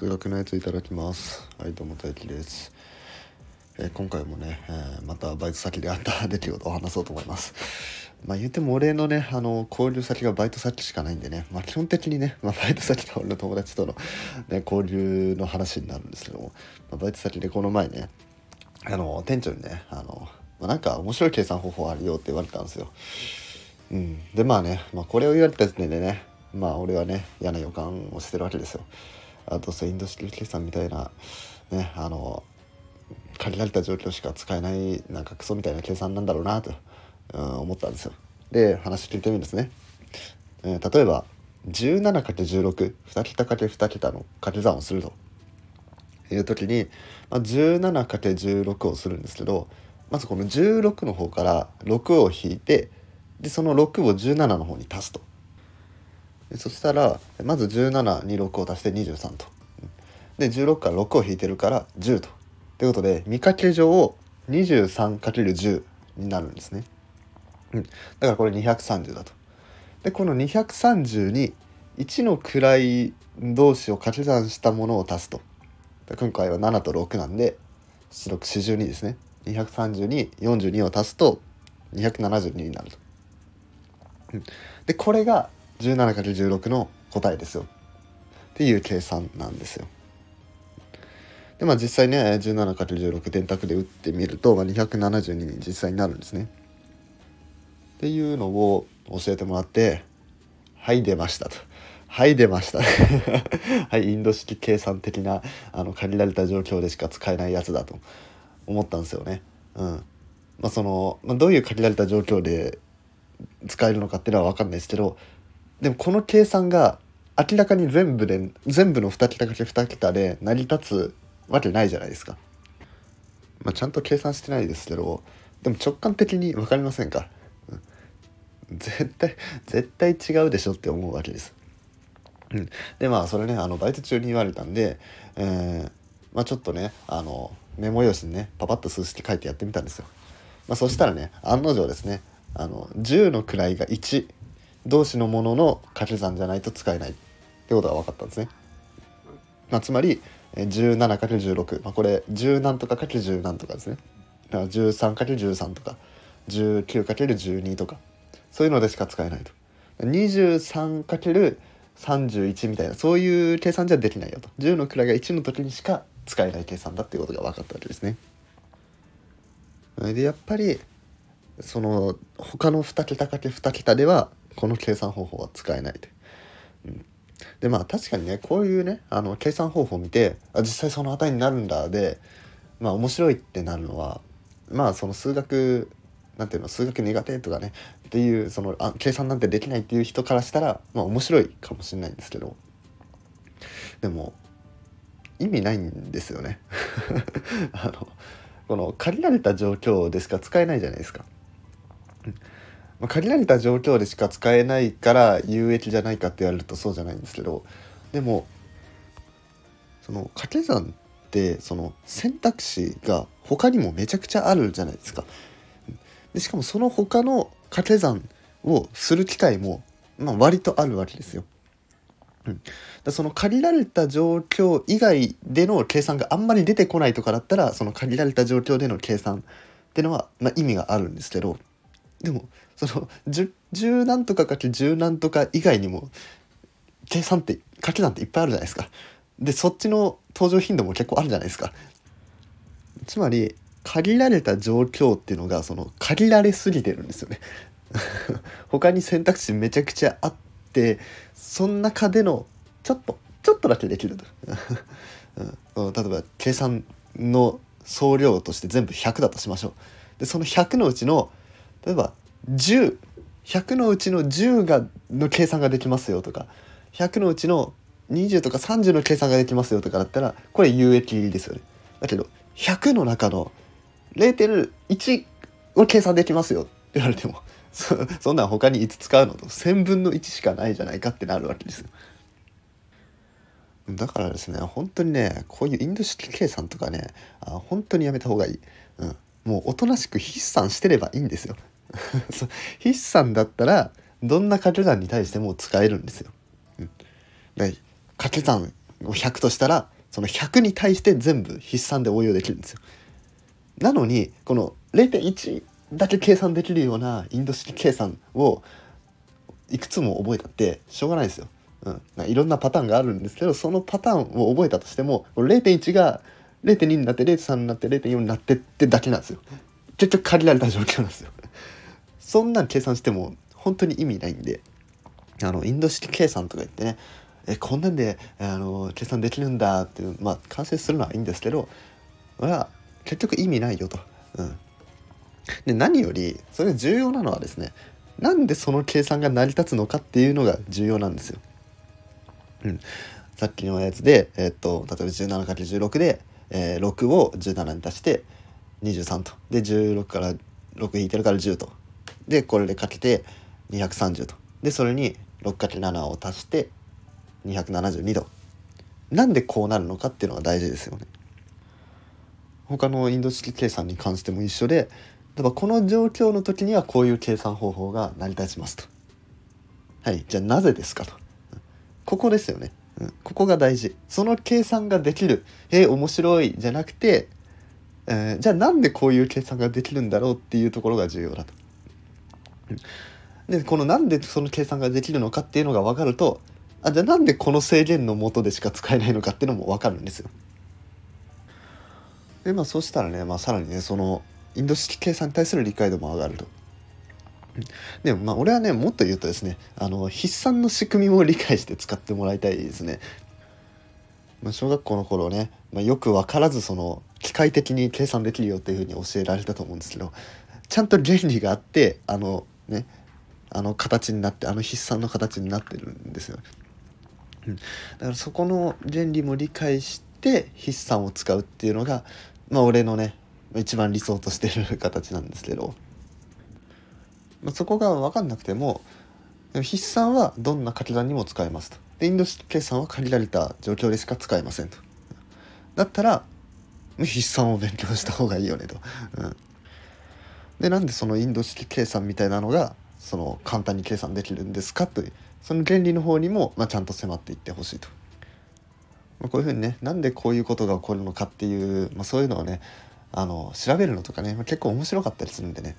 数学のやついただきます。はいどうも大輝です、えー、今回もね、えー、またバイト先であった 出来事を話そうと思います。まあ言っても俺のねあの交流先がバイト先しかないんでねまあ基本的にね、まあ、バイト先の俺の友達との、ね、交流の話になるんですけども、まあ、バイト先でこの前ねあの店長にねあの、まあ、なんか面白い計算方法あるよって言われたんですよ。うん、でまあね、まあ、これを言われた時点でねまあ俺はね嫌な予感をしてるわけですよ。あとインド式計算みたいなねあの限られた状況しか使えないなんかクソみたいな計算なんだろうなと、うん、思ったんですよ。で話聞いてみるんですね。えー、例えば 17×16 2桁 ×2 桁の掛け算をするという時に、まあ、17×16 をするんですけどまずこの16の方から6を引いてでその6を17の方に足すと。そしたらまず17に6を足して23と。で16から6を引いてるから10と。ということで見かけ上を 23×10 になるんですね。うん、だからこれ230だと。でこの230に1の位同士を掛け算したものを足すと。今回は7と6なんで6 42ですね。230に42を足すと272になると。でこれが 17×16 の答えですよっていう計算なんですよ。でまあ実際ね 17×16 電卓で打ってみると、まあ、272に実際になるんですね。っていうのを教えてもらって「はい出ました」と。はい出ましたはいインド式計算的なあの限られた状況でしか使えないやつだと思ったんですよね。うんまあ、その、まあ、どういう限られた状況で使えるのかっていうのは分かんないですけどでもこの計算が明らかに全部で全部の2桁かけ2桁で成り立つわけないじゃないですか。まあ、ちゃんと計算してないですけどでも直感的に分かりませんか、絶対絶対違うでしょって思うわけです。でまあそれねあのバイト中に言われたんで、えー、まあ、ちょっとねあのメモ用紙にねパパッと数式書いてやってみたんですよ。まあ、そしたらね案の定ですねあの10の位が1同士のものの掛け算じゃないと使えないってことが分かったんですね。まあ、つまり 17×16、まあ、これ10何とか ×10 何とかですね。だから 13×13 とか 19×12 とかそういうのでしか使えないと。23×31 みたいなそういう計算じゃできないよと10の位が1の時にしか使えない計算だっていうことが分かったわけですね。でやっぱりその他の2桁かけ2桁ではこの計算方法は使えないで。うん、でまあ確かにねこういうねあの計算方法を見てあ実際その値になるんだでまあ面白いってなるのはまあその数学なんていうの数学苦手とかねっていうそのあ計算なんてできないっていう人からしたらまあ面白いかもしれないんですけどでも意味ないんですよね あのこの限られた状況でしか使えないじゃないですか。まあ、限られた状況でしか使えないから有益じゃないかって言われるとそうじゃないんですけどでもその掛け算ってその選択肢が他にもめちゃくちゃあるじゃないですか。でしかもその他の掛け算をする機会も、まあ、割とあるわけですよ。うん、だその限られた状況以外での計算があんまり出てこないとかだったらその限られた状況での計算っていうのは、まあ、意味があるんですけどでもその10何とかかけ10何とか以外にも計算って掛け算っていっぱいあるじゃないですか。でそっちの登場頻度も結構あるじゃないですか。つまり限られた状況っていうのがその限られすぎてるんですよね。他に選択肢めちゃくちゃあってその中でのちょっとちょっとだけできると、うん、例えば計算の総量として全部100だとしましょう。でその100のうちの例えば10100のうちの10がの計算ができますよとか100のうちの20とか30の計算ができますよとかだったらこれ有益ですよね。だけど100の中の0.1を計算できますよって言われても そそんなん他にいつ使うのと1000分の1しかないじゃないかってなるわけですよ。だからですね本当にねこういうインド式計算とかねあ本当にやめた方がいい。うんもうおとなしく筆算してればいいんですよ。筆算だったらどんな掛け算に対しても使えるんですよ。うん、掛け算を100としたらその100に対して全部筆算で応用できるんですよ。なのにこの0.1だけ計算できるようなインド式計算をいくつも覚えたってしょうがないですよ。うん、いろんなパターンがあるんですけどそのパターンを覚えたとしても0.1が0.2になって0.3になって0.4になってってだけなんですよ。結局限られた状況なんですよ。そんなん計算しても本当に意味ないんで。あのインド式計算とか言ってねえこんなんであの計算できるんだっていうまあ完成するのはいいんですけどは結局意味ないよと。うん、で何よりそれ重要なのはですねなんでその計算が成り立つのかっていうのが重要なんですよ。うん、さっきのやつで、えー、っと例えば 17×16 で、えー、6を17に足して23と。で16から6引いてるから10と。でこれでかけて230とでそれに 6×7 を足して272度なんでこうなるのかっていうのが大事ですよね。他のインド式計算に関しても一緒で例えばこの状況の時にはこういう計算方法が成り立ちますと。はいじゃあなぜですかと。ここですよね。うん、ここが大事。その計算ができる。えー、面白いじゃなくて、えー、じゃあなんでこういう計算ができるんだろうっていうところが重要だと。でこのなんでその計算ができるのかっていうのが分かるとあじゃあなんでこの制限のもとでしか使えないのかっていうのも分かるんですよ。でまあそうしたらね、まあ、さらにねそのインド式計算に対する理解度も上がると。でもまあ俺はねもっと言うとですねあの筆算の仕組みも理解して使ってもらいたいですね。まあ、小学校の頃ね、まあ、よく分からずその機械的に計算できるよっていうふうに教えられたと思うんですけどちゃんと原理があってあのねあの形になってあの筆算の形になってるんですよ。うん、だからそこの原理も理解して筆算を使うっていうのが、まあ、俺のね一番理想としてる形なんですけど、まあ、そこが分かんなくても筆算はどんな掛け算にも使えますと。でインド式計算は限られた状況でしか使えませんと。だったら筆算を勉強した方がいいよねと。うん、でなんでそのインド式計算みたいなのがその簡単に計算できるんですかというその原理の方にも、まあ、ちゃんと迫っていってほしいと。まあ、こういうふうにねなんでこういうことが起こるのかっていう、まあ、そういうのをねあの調べるのとかね、まあ、結構面白かったりするんでね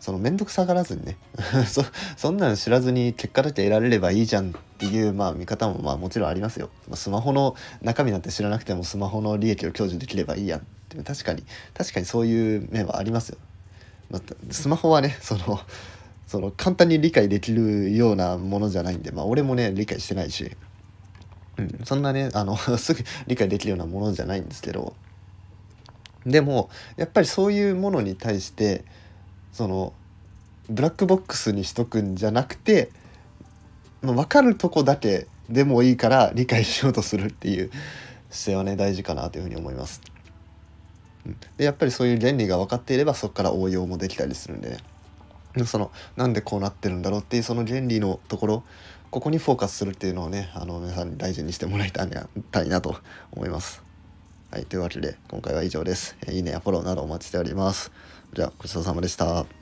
その面倒くさがらずにね そそんなの知らずに結果だけ得られればいいじゃんっていうまあ見方もまあもちろんありますよ。まあ、スマホの中身なんて知らなくてもスマホの利益を享受できればいいやんって確かに確かにそういう面はありますよ。まあ、スマホはねそのその簡単に理解できるようなものじゃないんでまあ俺もね理解してないし、うん、そんなねあの すぐ理解できるようなものじゃないんですけどでもやっぱりそういうものに対してそのブラックボックスにしとくんじゃなくて、まあ、分かるとこだけでもいいから理解しようとするっていう姿勢はね大事かなというふうに思います。でやっぱりそういう原理が分かっていればそこから応用もできたりするんでねそのなんでこうなってるんだろうっていうその原理のところここにフォーカスするっていうのをねあの皆さんに大事にしてもらいたいなと思います。はい、というわけで今回は以上です。いいねやフォローなどお待ちしております。じゃあごちそうさまでした。